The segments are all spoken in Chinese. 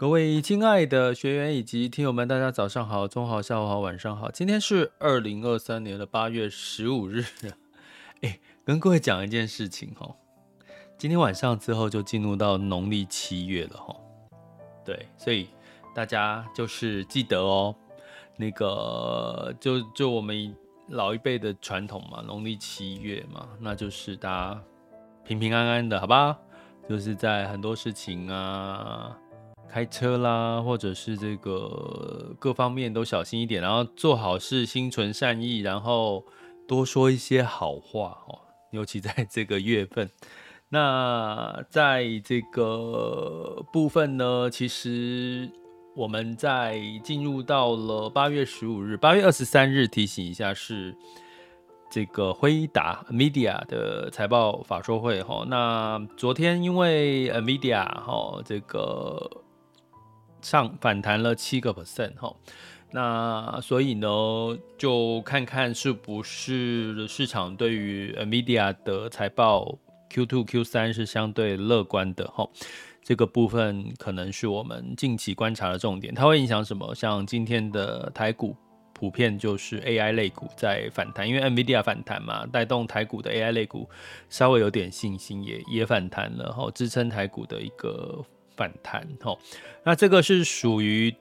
各位亲爱的学员以及听友们，大家早上好、中午好、下午好、晚上好。今天是二零二三年的八月十五日。哎，跟各位讲一件事情哈，今天晚上之后就进入到农历七月了哈。对，所以大家就是记得哦，那个就就我们老一辈的传统嘛，农历七月嘛，那就是大家平平安安的，好吧？就是在很多事情啊。开车啦，或者是这个各方面都小心一点，然后做好事，心存善意，然后多说一些好话哦。尤其在这个月份，那在这个部分呢，其实我们在进入到了八月十五日，八月二十三日，提醒一下是这个辉达 NVIDIA 的财报法说会哈。那昨天因为 NVIDIA 哈这个。上反弹了七个 percent 哈，那所以呢，就看看是不是市场对于 NVIDIA 的财报 Q2、Q3 是相对乐观的哈，这个部分可能是我们近期观察的重点。它会影响什么？像今天的台股普遍就是 AI 类股在反弹，因为 NVIDIA 反弹嘛，带动台股的 AI 类股稍微有点信心也，也反弹了哈，支撑台股的一个。反弹，哦，那这个是属于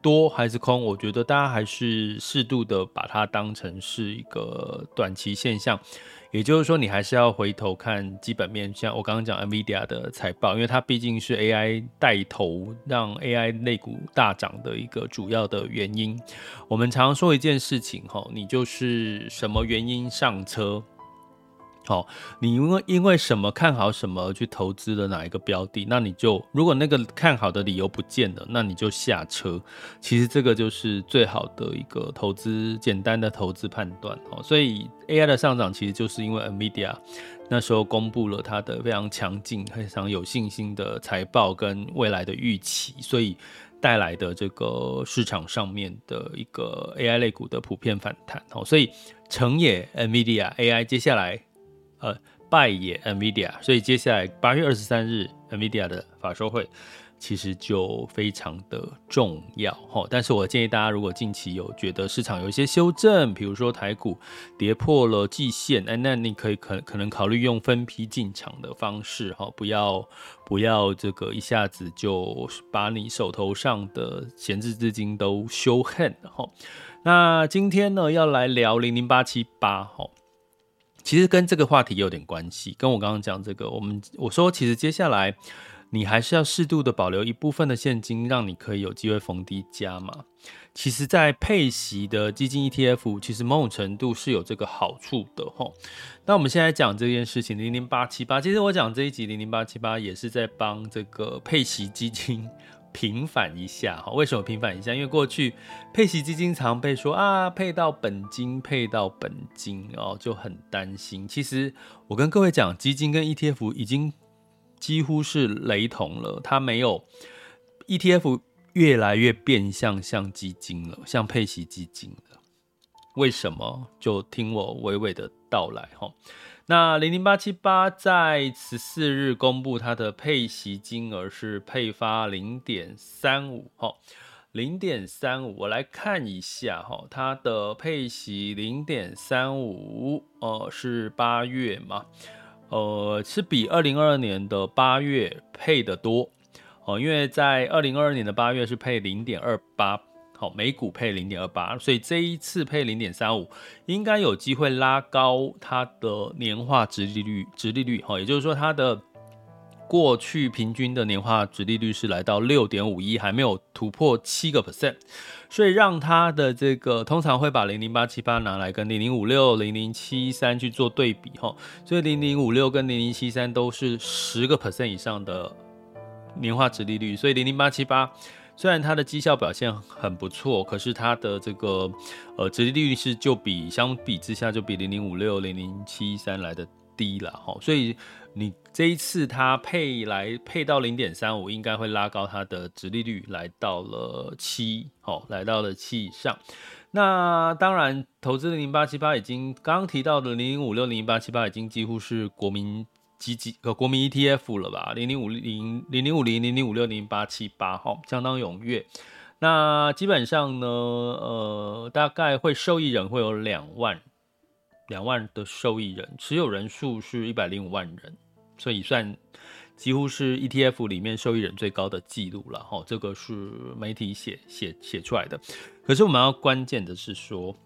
多还是空？我觉得大家还是适度的把它当成是一个短期现象，也就是说，你还是要回头看基本面，像我刚刚讲 NVIDIA 的财报，因为它毕竟是 AI 带头让 AI 类股大涨的一个主要的原因。我们常说一件事情，哈，你就是什么原因上车？好、哦，你因为因为什么看好什么而去投资了哪一个标的，那你就如果那个看好的理由不见了，那你就下车。其实这个就是最好的一个投资，简单的投资判断。哦，所以 AI 的上涨其实就是因为 NVIDIA 那时候公布了它的非常强劲、非常有信心的财报跟未来的预期，所以带来的这个市场上面的一个 AI 类股的普遍反弹。哦，所以成也 NVIDIA AI，接下来。呃，败也 NVIDIA，所以接下来八月二十三日 NVIDIA 的法说会其实就非常的重要哈。但是我建议大家，如果近期有觉得市场有一些修正，比如说台股跌破了季线，哎，那你可以可可能考虑用分批进场的方式哈，不要不要这个一下子就把你手头上的闲置资金都修恨哈。那今天呢，要来聊零零八七八哈。其实跟这个话题有点关系，跟我刚刚讲这个，我们我说其实接下来你还是要适度的保留一部分的现金，让你可以有机会逢低加码。其实，在配息的基金 ETF，其实某种程度是有这个好处的齁。那我们现在讲这件事情，零零八七八，其实我讲这一集零零八七八也是在帮这个配息基金。平反一下哈，为什么平反一下？因为过去配息基金常被说啊，配到本金，配到本金哦，就很担心。其实我跟各位讲，基金跟 ETF 已经几乎是雷同了，它没有 ETF 越来越变相像基金了，像配息基金了。为什么？就听我娓娓的道来哈。那零零八七八在十四日公布它的配息金额是配发零点三五哈，零点三五，我来看一下哈，它的配息零点三五，呃，是八月嘛，呃，是比二零二二年的八月配的多哦，因为在二零二二年的八月是配零点二八。好，每股配零点二八，所以这一次配零点三五，应该有机会拉高它的年化殖利率，殖利率，哈，也就是说它的过去平均的年化殖利率是来到六点五一，还没有突破七个 percent，所以让它的这个通常会把零零八七八拿来跟零零五六、零零七三去做对比，哈，所以零零五六跟零零七三都是十个 percent 以上的年化殖利率，所以零零八七八。虽然它的绩效表现很不错，可是它的这个呃，殖利率是就比相比之下就比零零五六、零零七三来的低了哈，所以你这一次它配来配到零点三五，应该会拉高它的殖利率来到了七，好，来到了七以上。那当然，投资零零八七八已经刚刚提到的零零五六、零零八七八已经几乎是国民。基金和国民 ETF 了吧？零零五零零零五零零零五六零八七八，哈，相当踊跃。那基本上呢，呃，大概会受益人会有两万，两万的受益人，持有人数是一百零五万人，所以算几乎是 ETF 里面受益人最高的记录了，哈。这个是媒体写写写出来的。可是我们要关键的是说。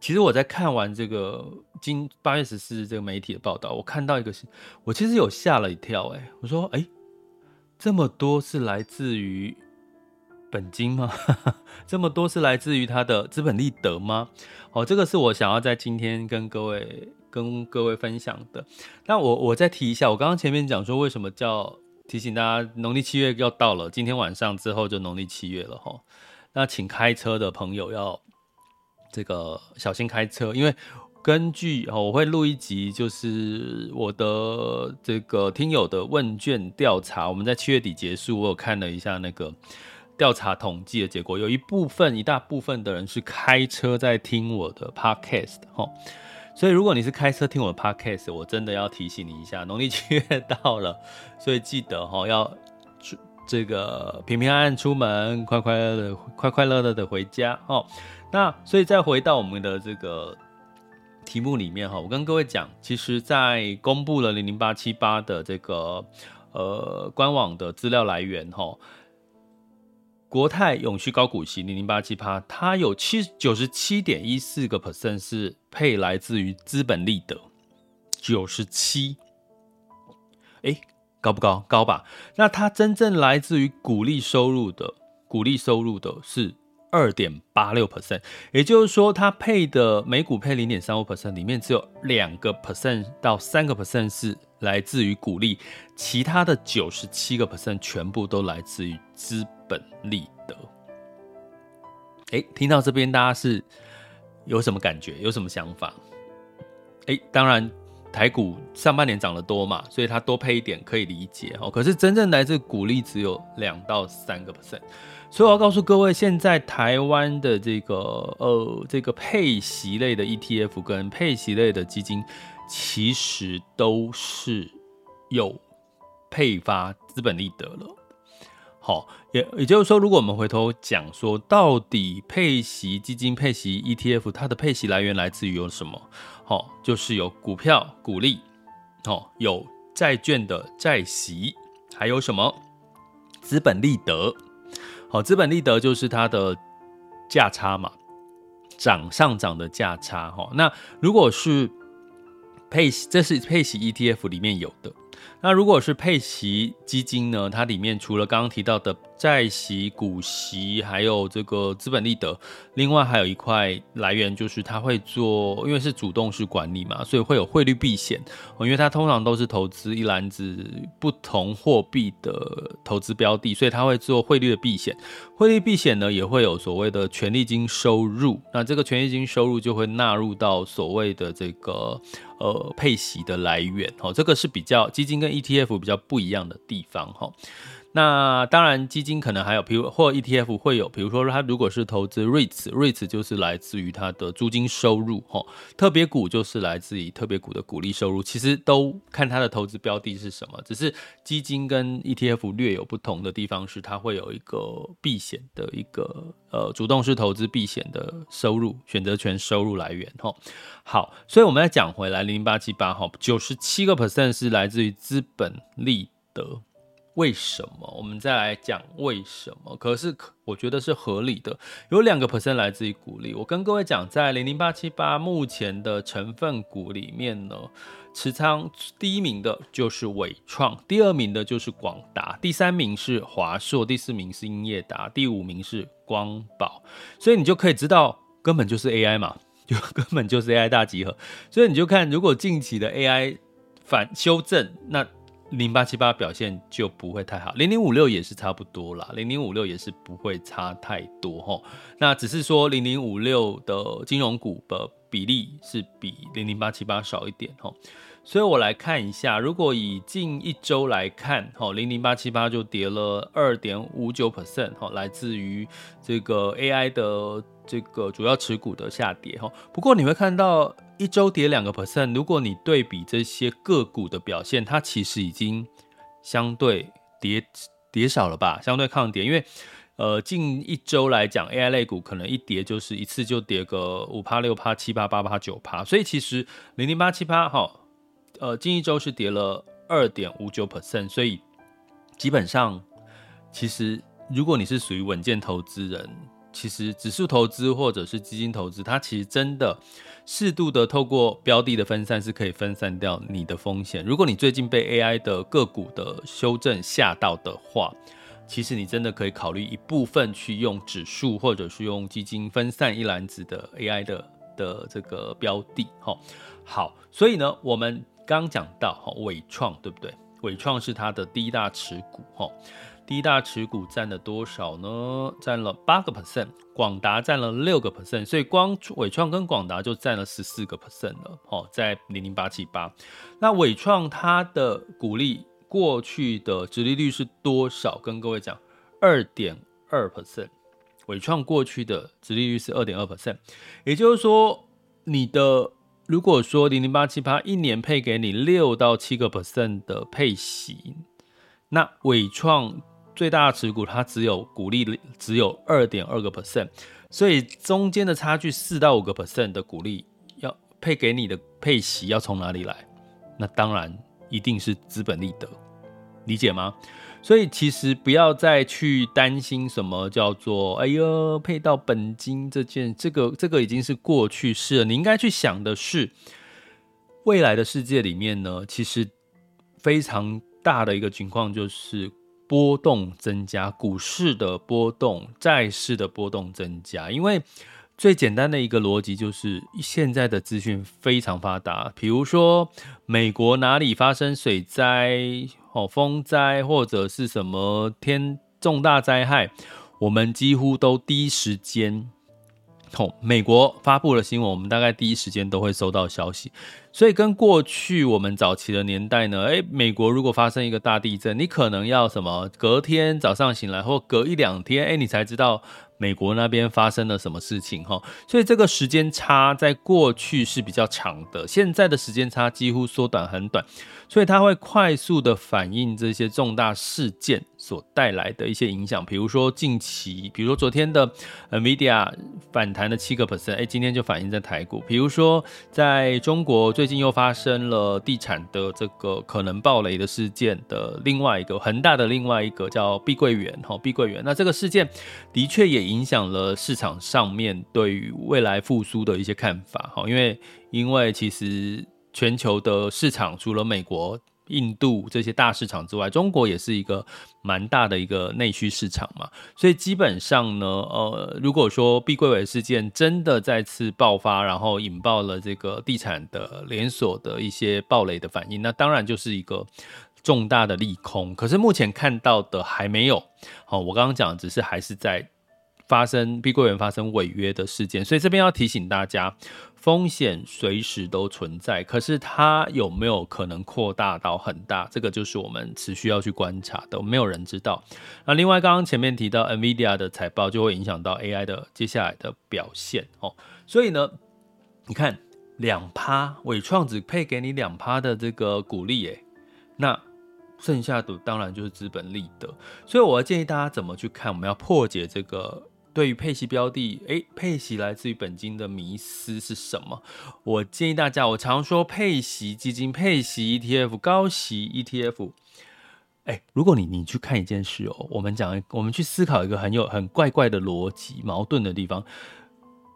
其实我在看完这个今八月十四日这个媒体的报道，我看到一个是，我其实有吓了一跳，哎，我说，哎，这么多是来自于本金吗？这么多是来自于他的资本利得吗？哦，这个是我想要在今天跟各位跟各位分享的。那我我再提一下，我刚刚前面讲说为什么叫提醒大家，农历七月要到了，今天晚上之后就农历七月了哈。那请开车的朋友要。这个小心开车，因为根据哦，我会录一集，就是我的这个听友的问卷调查。我们在七月底结束，我有看了一下那个调查统计的结果，有一部分一大部分的人是开车在听我的 podcast 哈。所以如果你是开车听我的 podcast，我真的要提醒你一下，农历七月到了，所以记得哈要这个平平安安出门，快快乐乐快快乐乐的回家哦。那所以再回到我们的这个题目里面哈，我跟各位讲，其实，在公布了零零八七八的这个呃官网的资料来源哈，国泰永续高股息零零八七八，它有七九十七点一四个 percent 是配来自于资本利得，九十七，哎，高不高？高吧？那它真正来自于股利收入的，股利收入的是。二点八六 percent，也就是说，它配的每股配零点三五 percent，里面只有两个 percent 到三个 percent 是来自于股利，其他的九十七个 percent 全部都来自于资本利得。哎，听到这边，大家是有什么感觉？有什么想法？哎，当然，台股上半年涨得多嘛，所以它多配一点可以理解哦。可是真正来自股利只有两到三个 percent。所以我要告诉各位，现在台湾的这个呃这个配息类的 ETF 跟配息类的基金，其实都是有配发资本利得了。好，也也就是说，如果我们回头讲说，到底配息基金、配息 ETF 它的配息来源来自于有什么？好，就是有股票股利，好，有债券的债息，还有什么资本利得？好，资本利得就是它的价差嘛，涨上涨的价差哈。那如果是配，这是配息 ETF 里面有的。那如果是配息基金呢？它里面除了刚刚提到的债息、股息，还有这个资本利得，另外还有一块来源就是它会做，因为是主动式管理嘛，所以会有汇率避险。因为它通常都是投资一篮子不同货币的投资标的，所以它会做汇率的避险。汇率避险呢，也会有所谓的权利金收入。那这个权利金收入就会纳入到所谓的这个。呃，配息的来源，哦，这个是比较基金跟 ETF 比较不一样的地方，哈。那当然，基金可能还有，比如或 ETF 会有，比如说它如果是投资 REITs，REITs 就是来自于它的租金收入，哈。特别股就是来自于特别股的股利收入，其实都看它的投资标的是什么，只是基金跟 ETF 略有不同的地方是，它会有一个避险的一个呃主动式投资避险的收入，选择权收入来源，哈。好，所以我们再讲回来，零零八七八，哈，九十七个 percent 是来自于资本利得。为什么？我们再来讲为什么？可是我觉得是合理的，有两个 percent 来自于股利。我跟各位讲，在零零八七八目前的成分股里面呢，持仓第一名的就是伟创，第二名的就是广达，第三名是华硕，第四名是英业达，第五名是光宝。所以你就可以知道，根本就是 AI 嘛，就根本就是 AI 大集合。所以你就看，如果近期的 AI 反修正，那零八七八表现就不会太好，零零五六也是差不多啦，零零五六也是不会差太多齁。那只是说零零五六的金融股的比例是比零零八七八少一点齁。所以我来看一下，如果以近一周来看，齁，零零八七八就跌了二点五九 percent 齁，来自于这个 AI 的这个主要持股的下跌齁。不过你会看到。一周跌两个 percent，如果你对比这些个股的表现，它其实已经相对跌跌少了吧，相对抗跌。因为呃，近一周来讲，AI 类股可能一跌就是一次就跌个五趴、六趴、七趴、八趴、九趴，所以其实零零八七八哈，呃，近一周是跌了二点五九 percent，所以基本上其实如果你是属于稳健投资人，其实指数投资或者是基金投资，它其实真的。适度的透过标的的分散是可以分散掉你的风险。如果你最近被 AI 的个股的修正吓到的话，其实你真的可以考虑一部分去用指数或者是用基金分散一篮子的 AI 的的这个标的。好，好，所以呢，我们刚讲到哈纬创对不对？纬创是它的第一大持股哈。第一大持股占了多少呢？占了八个 percent，广达占了六个 percent，所以光伟创跟广达就占了十四个 percent 了。哦，在零零八七八，那伟创它的股利过去的殖利率是多少？跟各位讲，二点二 percent。伟创过去的殖利率是二点二 percent，也就是说，你的如果说零零八七八一年配给你六到七个 percent 的配息，那伟创。最大的持股，它只有股利只有二点二个 percent，所以中间的差距四到五个 percent 的股利要配给你的配息要从哪里来？那当然一定是资本利得，理解吗？所以其实不要再去担心什么叫做哎呦配到本金这件，这个这个已经是过去式了。你应该去想的是未来的世界里面呢，其实非常大的一个情况就是。波动增加，股市的波动，债市的波动增加，因为最简单的一个逻辑就是现在的资讯非常发达，比如说美国哪里发生水灾、哦风灾或者是什么天重大灾害，我们几乎都第一时间。美国发布了新闻，我们大概第一时间都会收到消息，所以跟过去我们早期的年代呢，诶，美国如果发生一个大地震，你可能要什么隔天早上醒来，或隔一两天，诶，你才知道美国那边发生了什么事情哈。所以这个时间差在过去是比较长的，现在的时间差几乎缩短很短。所以它会快速的反映这些重大事件所带来的一些影响，比如说近期，比如说昨天的 NVIDIA 反弹的七个 percent，哎，今天就反映在台股。比如说在中国最近又发生了地产的这个可能暴雷的事件的另外一个恒大的另外一个叫碧桂园哈，碧桂园，那这个事件的确也影响了市场上面对于未来复苏的一些看法哈，因为因为其实。全球的市场除了美国、印度这些大市场之外，中国也是一个蛮大的一个内需市场嘛。所以基本上呢，呃，如果说碧桂园事件真的再次爆发，然后引爆了这个地产的连锁的一些暴雷的反应，那当然就是一个重大的利空。可是目前看到的还没有。好，我刚刚讲只是还是在。发生碧桂园发生违约的事件，所以这边要提醒大家，风险随时都存在，可是它有没有可能扩大到很大？这个就是我们持续要去观察的，没有人知道。那另外，刚刚前面提到 NVIDIA 的财报就会影响到 AI 的接下来的表现哦。所以呢，你看两趴，伟创只配给你两趴的这个股利，诶，那剩下的当然就是资本利得。所以我要建议大家怎么去看？我们要破解这个。对于配息标的，诶，配息来自于本金的迷思是什么？我建议大家，我常说配息基金、配息 ETF、高息 ETF，哎，如果你你去看一件事哦，我们讲我们去思考一个很有很怪怪的逻辑矛盾的地方。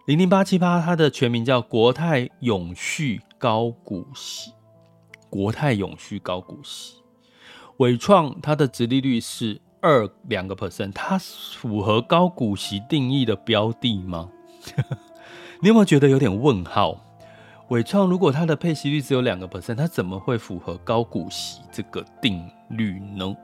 零零八七八，它的全名叫国泰永续高股息，国泰永续高股息，纬创它的殖利率是二两个 percent，它符合高股息定义的标的吗？你有没有觉得有点问号？纬创如果它的配息率只有两个 percent，它怎么会符合高股息这个定律呢？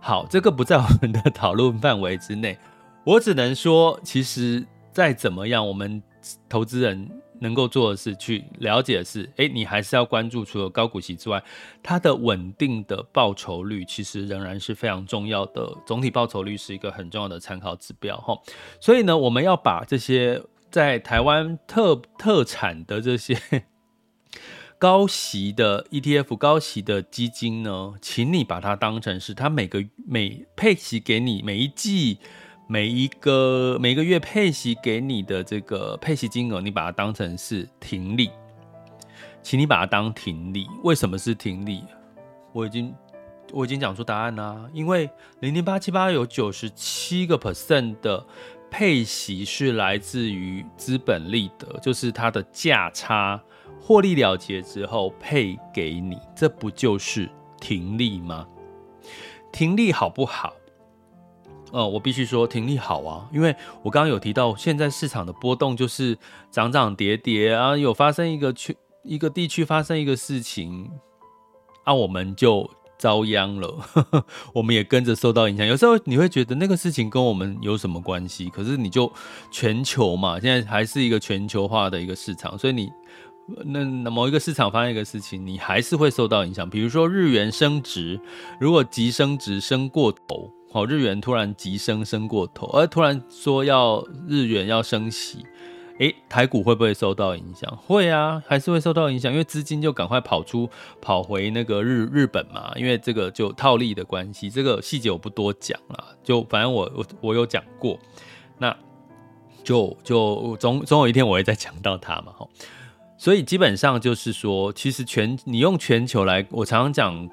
好，这个不在我们的讨论范围之内。我只能说，其实再怎么样，我们投资人能够做的是去了解的是，哎，你还是要关注除了高股息之外，它的稳定的报酬率，其实仍然是非常重要的。总体报酬率是一个很重要的参考指标，哈。所以呢，我们要把这些。在台湾特特产的这些高息的 ETF、高息的基金呢，请你把它当成是它每个每配息给你每一季每一个每个月配息给你的这个配息金额，你把它当成是停利，请你把它当停利。为什么是停利？我已经我已经讲出答案啦，因为零零八七八有九十七个 percent 的。配息是来自于资本利得，就是它的价差获利了结之后配给你，这不就是停利吗？停利好不好？呃，我必须说停利好啊，因为我刚刚有提到，现在市场的波动就是涨涨跌跌啊，有发生一个区一个地区发生一个事情，啊，我们就。遭殃了呵呵，我们也跟着受到影响。有时候你会觉得那个事情跟我们有什么关系？可是你就全球嘛，现在还是一个全球化的一个市场，所以你那那某一个市场发生一个事情，你还是会受到影响。比如说日元升值，如果急升值升过头，好，日元突然急升升过头，而突然说要日元要升息。诶，台股会不会受到影响？会啊，还是会受到影响，因为资金就赶快跑出，跑回那个日日本嘛，因为这个就套利的关系。这个细节我不多讲了，就反正我我我有讲过，那就就总总有一天我会再讲到它嘛，吼。所以基本上就是说，其实全你用全球来，我常常讲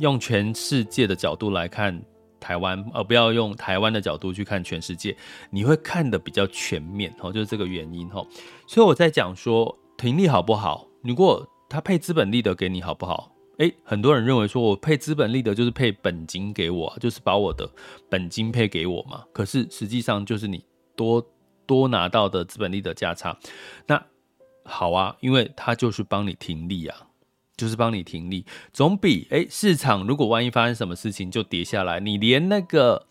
用全世界的角度来看。台湾，而不要用台湾的角度去看全世界，你会看得比较全面哦，就是这个原因哦。所以我在讲说停利好不好？如果他配资本利得给你好不好？诶，很多人认为说我配资本利得就是配本金给我，就是把我的本金配给我嘛。可是实际上就是你多多拿到的资本利得价差，那好啊，因为他就是帮你停利啊。就是帮你停利，总比诶市场如果万一发生什么事情就跌下来，你连那个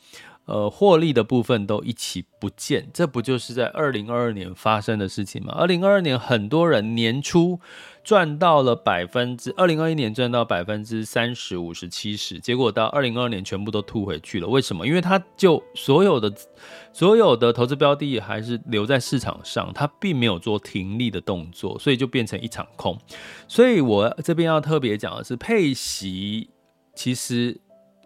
呃获利的部分都一起不见，这不就是在二零二二年发生的事情吗？二零二二年很多人年初。赚到了百分之二零二一年赚到百分之三十五十七十，结果到二零二二年全部都吐回去了。为什么？因为他就所有的所有的投资标的还是留在市场上，他并没有做停利的动作，所以就变成一场空。所以我这边要特别讲的是，配息其实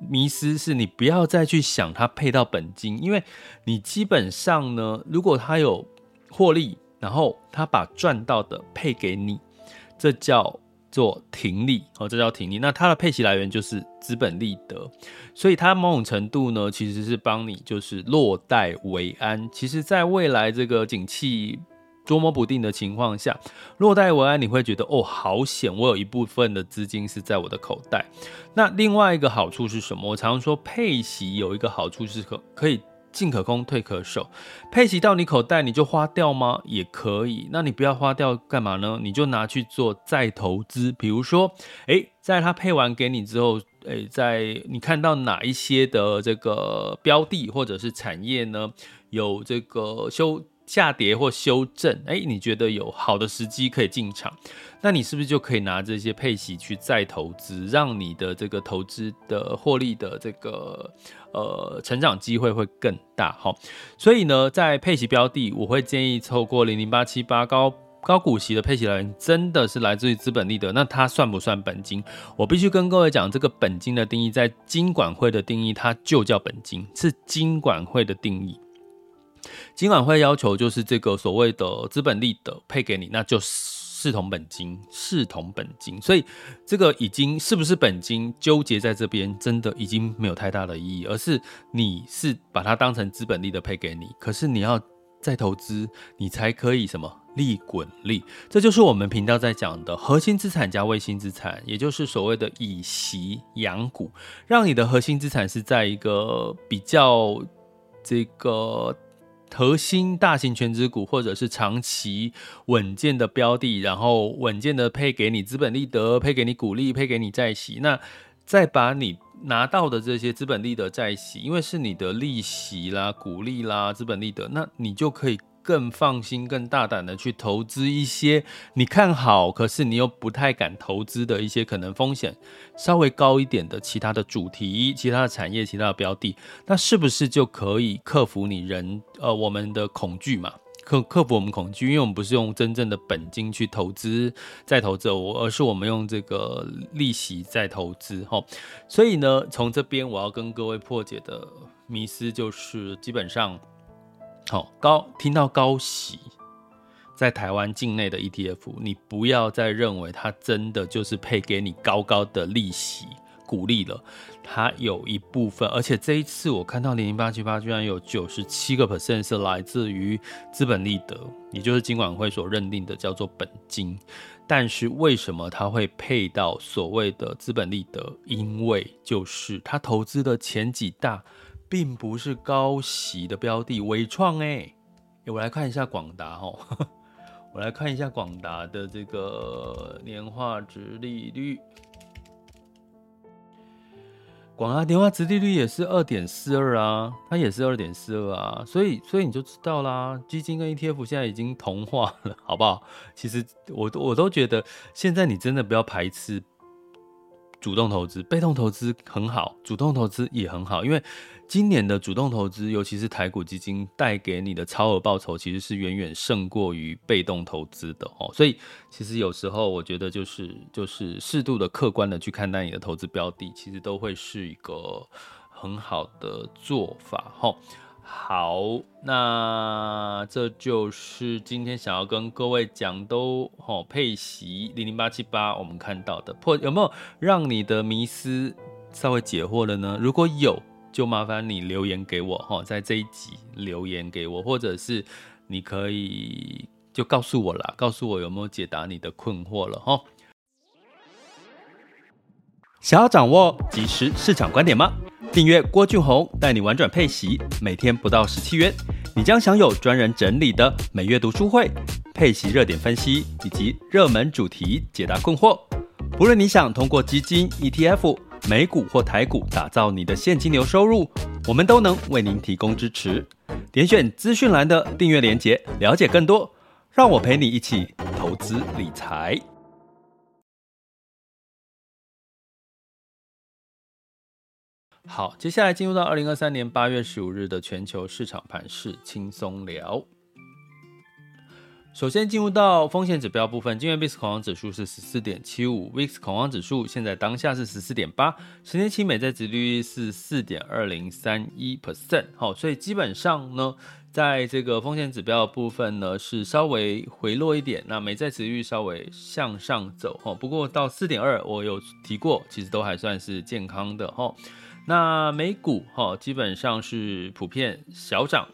迷失是你不要再去想它配到本金，因为你基本上呢，如果它有获利，然后它把赚到的配给你。这叫做停利哦，这叫停利。那它的配息来源就是资本利得，所以它某种程度呢，其实是帮你就是落袋为安。其实，在未来这个景气捉摸不定的情况下，落袋为安，你会觉得哦，好险，我有一部分的资金是在我的口袋。那另外一个好处是什么？我常常说配息有一个好处是可可以。进可攻，退可守，配息到你口袋，你就花掉吗？也可以。那你不要花掉干嘛呢？你就拿去做再投资。比如说，诶，在他配完给你之后，诶，在你看到哪一些的这个标的或者是产业呢，有这个修下跌或修正，诶，你觉得有好的时机可以进场，那你是不是就可以拿这些配息去再投资，让你的这个投资的获利的这个。呃，成长机会会更大哈，所以呢，在配息标的，我会建议透过零零八七八高高股息的配息来源，真的是来自于资本利得，那它算不算本金？我必须跟各位讲，这个本金的定义，在金管会的定义，它就叫本金，是金管会的定义。金管会要求就是这个所谓的资本利得配给你，那就视同本金，视同本金，所以这个已经是不是本金纠结在这边，真的已经没有太大的意义，而是你是把它当成资本利的配给你，可是你要再投资，你才可以什么利滚利，这就是我们频道在讲的核心资产加卫星资产，也就是所谓的以息养股，让你的核心资产是在一个比较这个。核心大型全值股，或者是长期稳健的标的，然后稳健的配给你资本利得，配给你股利，配给你债息。那再把你拿到的这些资本利得、债息，因为是你的利息啦、股利啦、资本利得，那你就可以。更放心、更大胆的去投资一些你看好，可是你又不太敢投资的一些可能风险稍微高一点的其他的主题、其他的产业、其他的标的，那是不是就可以克服你人呃我们的恐惧嘛？克克服我们恐惧，因为我们不是用真正的本金去投资再投资，我而是我们用这个利息在投资哈。所以呢，从这边我要跟各位破解的迷思就是，基本上。好高，听到高息，在台湾境内的 ETF，你不要再认为它真的就是配给你高高的利息鼓励了，它有一部分，而且这一次我看到零零八七八居然有九十七个 percent 是来自于资本利得，也就是金管会所认定的叫做本金。但是为什么它会配到所谓的资本利得？因为就是它投资的前几大。并不是高息的标的，纬创哎，我来看一下广达哦，我来看一下广达的这个年化值利率，广达年化值利率也是二点四二啊，它也是二点四二啊，所以所以你就知道啦，基金跟 ETF 现在已经同化了，好不好？其实我我都觉得，现在你真的不要排斥。主动投资、被动投资很好，主动投资也很好，因为今年的主动投资，尤其是台股基金带给你的超额报酬，其实是远远胜过于被动投资的哦。所以，其实有时候我觉得就是就是适度的客观的去看待你的投资标的，其实都会是一个很好的做法哈。好，那这就是今天想要跟各位讲都齁配息零零八七八，我们看到的破有没有让你的迷思稍微解惑了呢？如果有，就麻烦你留言给我齁，在这一集留言给我，或者是你可以就告诉我啦，告诉我有没有解答你的困惑了哈。想要掌握即时市场观点吗？订阅郭俊宏带你玩转配息，每天不到十七元，你将享有专人整理的每月读书会、配息热点分析以及热门主题解答困惑。不论你想通过基金、ETF、美股或台股打造你的现金流收入，我们都能为您提供支持。点选资讯栏的订阅连结，了解更多。让我陪你一起投资理财。好，接下来进入到二零二三年八月十五日的全球市场盘势轻松聊。首先进入到风险指标部分，今日 VIX 恐慌指数是十四点七五，VIX 恐慌指数现在当下是十四点八，十年期美债殖率是四点二零三一 percent。好，所以基本上呢，在这个风险指标的部分呢，是稍微回落一点，那美债殖率稍微向上走。哈，不过到四点二，我有提过，其实都还算是健康的。哈。那美股哈基本上是普遍小涨，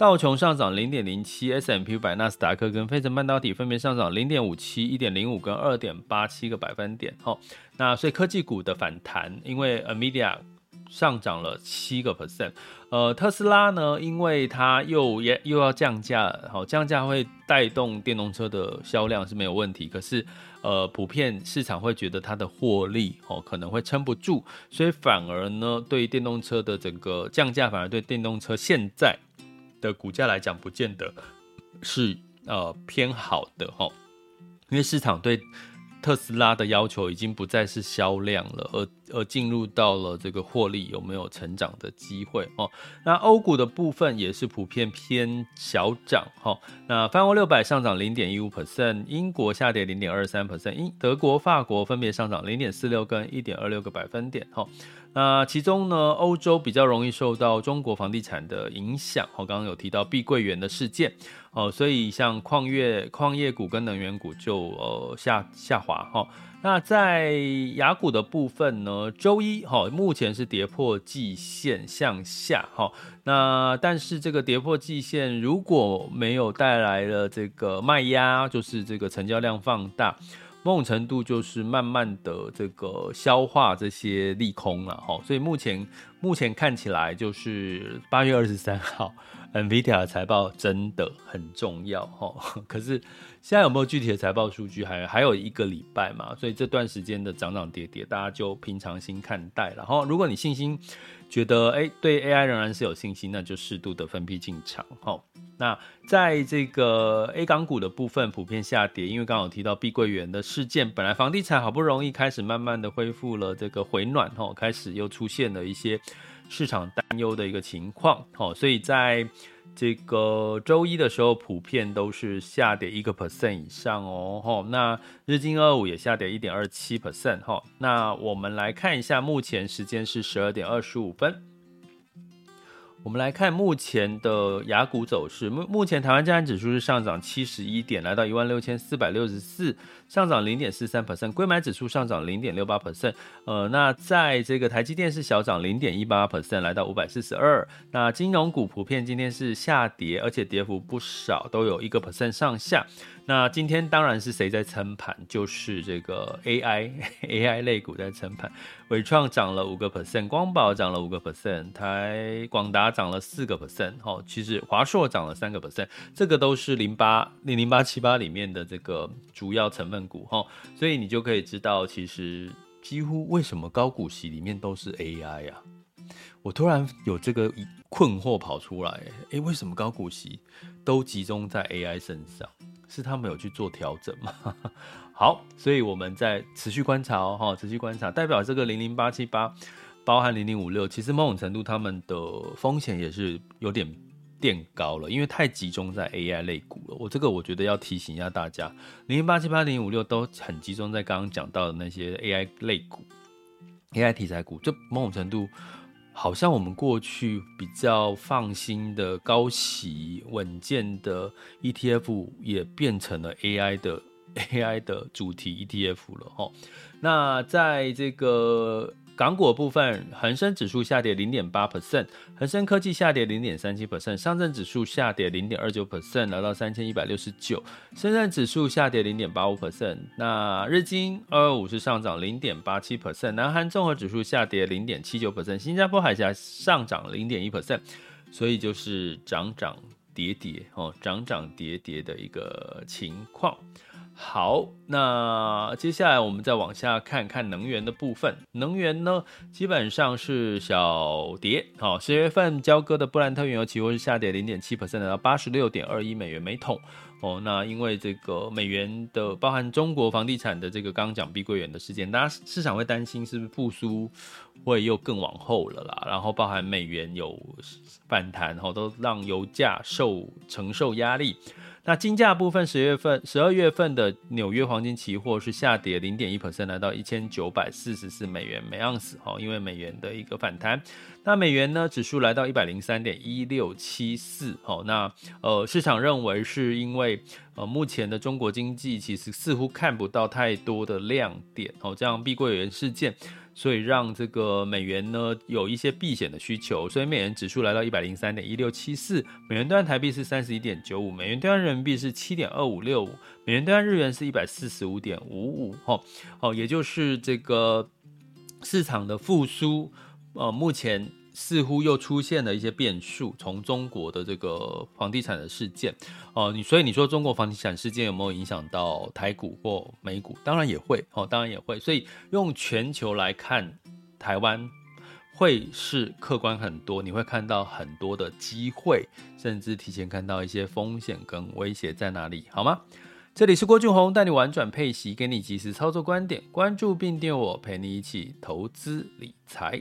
道琼上涨零点零七，S M P 五百、纳斯达克跟费城半导体分别上涨零点五七、一点零五跟二点八七个百分点。哈，那所以科技股的反弹，因为 Amedia 上涨了七个 percent，呃，特斯拉呢，因为它又也又要降价，好，降价会带动电动车的销量是没有问题，可是。呃，普遍市场会觉得它的获利哦可能会撑不住，所以反而呢，对于电动车的整个降价，反而对电动车现在的股价来讲，不见得是呃偏好的哈，因为市场对。特斯拉的要求已经不再是销量了，而而进入到了这个获利有没有成长的机会哦。那欧股的部分也是普遍偏小涨哈。那泛欧六百上涨零点一五 percent，英国下跌零点二三 percent，英德国、法国分别上涨零点四六跟一点二六个百分点哈。那其中呢，欧洲比较容易受到中国房地产的影响。我刚刚有提到碧桂园的事件，哦，所以像矿业、矿业股跟能源股就呃下下滑哈。那在雅股的部分呢，周一哈，目前是跌破季线向下哈。那但是这个跌破季线如果没有带来了这个卖压，就是这个成交量放大。某种程度就是慢慢的这个消化这些利空了哈，所以目前目前看起来就是八月二十三号，NVIDIA 的财报真的很重要哈。可是现在有没有具体的财报数据？还还有一个礼拜嘛，所以这段时间的涨涨跌跌，大家就平常心看待了。然后如果你信心觉得哎对 AI 仍然是有信心，那就适度的分批进场哈。那在这个 A 港股的部分普遍下跌，因为刚刚有提到碧桂园的事件，本来房地产好不容易开始慢慢的恢复了这个回暖，吼，开始又出现了一些市场担忧的一个情况，吼，所以在这个周一的时候，普遍都是下跌一个 percent 以上哦，那日经二五也下跌一点二七 percent，哈，那我们来看一下，目前时间是十二点二十五分。我们来看目前的雅股走势。目目前台湾加权指数是上涨七十一点，来到一万六千四百六十四，上涨零点四三 percent。柜买指数上涨零点六八 percent。呃，那在这个台积电是小涨零点一八 percent，来到五百四十二。那金融股普遍今天是下跌，而且跌幅不少，都有一个 percent 上下。那今天当然是谁在撑盘？就是这个 AI AI 类股在撑盘。伟创涨了五个 percent，光宝涨了五个 percent，台广达涨了四个 percent。哦，其实华硕涨了三个 percent，这个都是零八零零八七八里面的这个主要成分股。哈，所以你就可以知道，其实几乎为什么高股息里面都是 AI、啊？我突然有这个困惑跑出来，诶，为什么高股息都集中在 AI 身上？是他们有去做调整吗？好，所以我们在持续观察哦，哈，持续观察，代表这个零零八七八，包含零零五六，其实某种程度他们的风险也是有点垫高了，因为太集中在 AI 类股了。我这个我觉得要提醒一下大家，零零八七八、零五六都很集中在刚刚讲到的那些 AI 类股、AI 题材股，就某种程度。好像我们过去比较放心的高息稳健的 ETF 也变成了 AI 的 AI 的主题 ETF 了哈。那在这个。港股部分，恒生指数下跌零点八 percent，恒生科技下跌零点三七 percent，上证指数下跌零点二九 percent，来到三千一百六十九，深圳指数下跌零点八五 percent，那日经二二五是上涨零点八七 percent，南韩综合指数下跌零点七九 percent，新加坡海峡上涨零点一 percent，所以就是涨涨跌跌哦，涨涨跌跌的一个情况。好，那接下来我们再往下看看能源的部分。能源呢，基本上是小跌。好，十月份交割的布兰特原油期货是下跌零点七 percent，到八十六点二一美元每桶。哦，那因为这个美元的包含中国房地产的这个刚讲碧桂园的事件，大家市场会担心是不是复苏会又更往后了啦。然后包含美元有反弹，哈，都让油价受承受压力。那金价部分，十月份、十二月份的纽约黄金期货是下跌零点一 percent，来到一千九百四十四美元每盎司，哈，因为美元的一个反弹。那美元呢，指数来到一百零三点一六七四，哈，那呃，市场认为是因为呃，目前的中国经济其实似乎看不到太多的亮点，哦，这样碧桂园事件。所以让这个美元呢有一些避险的需求，所以美元指数来到一百零三点一六七四，美元兑换台币是三十一点九五，美元兑换人民币是七点二五六五，美元兑换日元是一百四十五点五五，哦，也就是这个市场的复苏，呃，目前。似乎又出现了一些变数，从中国的这个房地产的事件，哦，你所以你说中国房地产事件有没有影响到台股或美股？当然也会，哦，当然也会。所以用全球来看，台湾会是客观很多，你会看到很多的机会，甚至提前看到一些风险跟威胁在哪里，好吗？这里是郭俊宏，带你玩转配息，给你及时操作观点，关注并订阅我，陪你一起投资理财。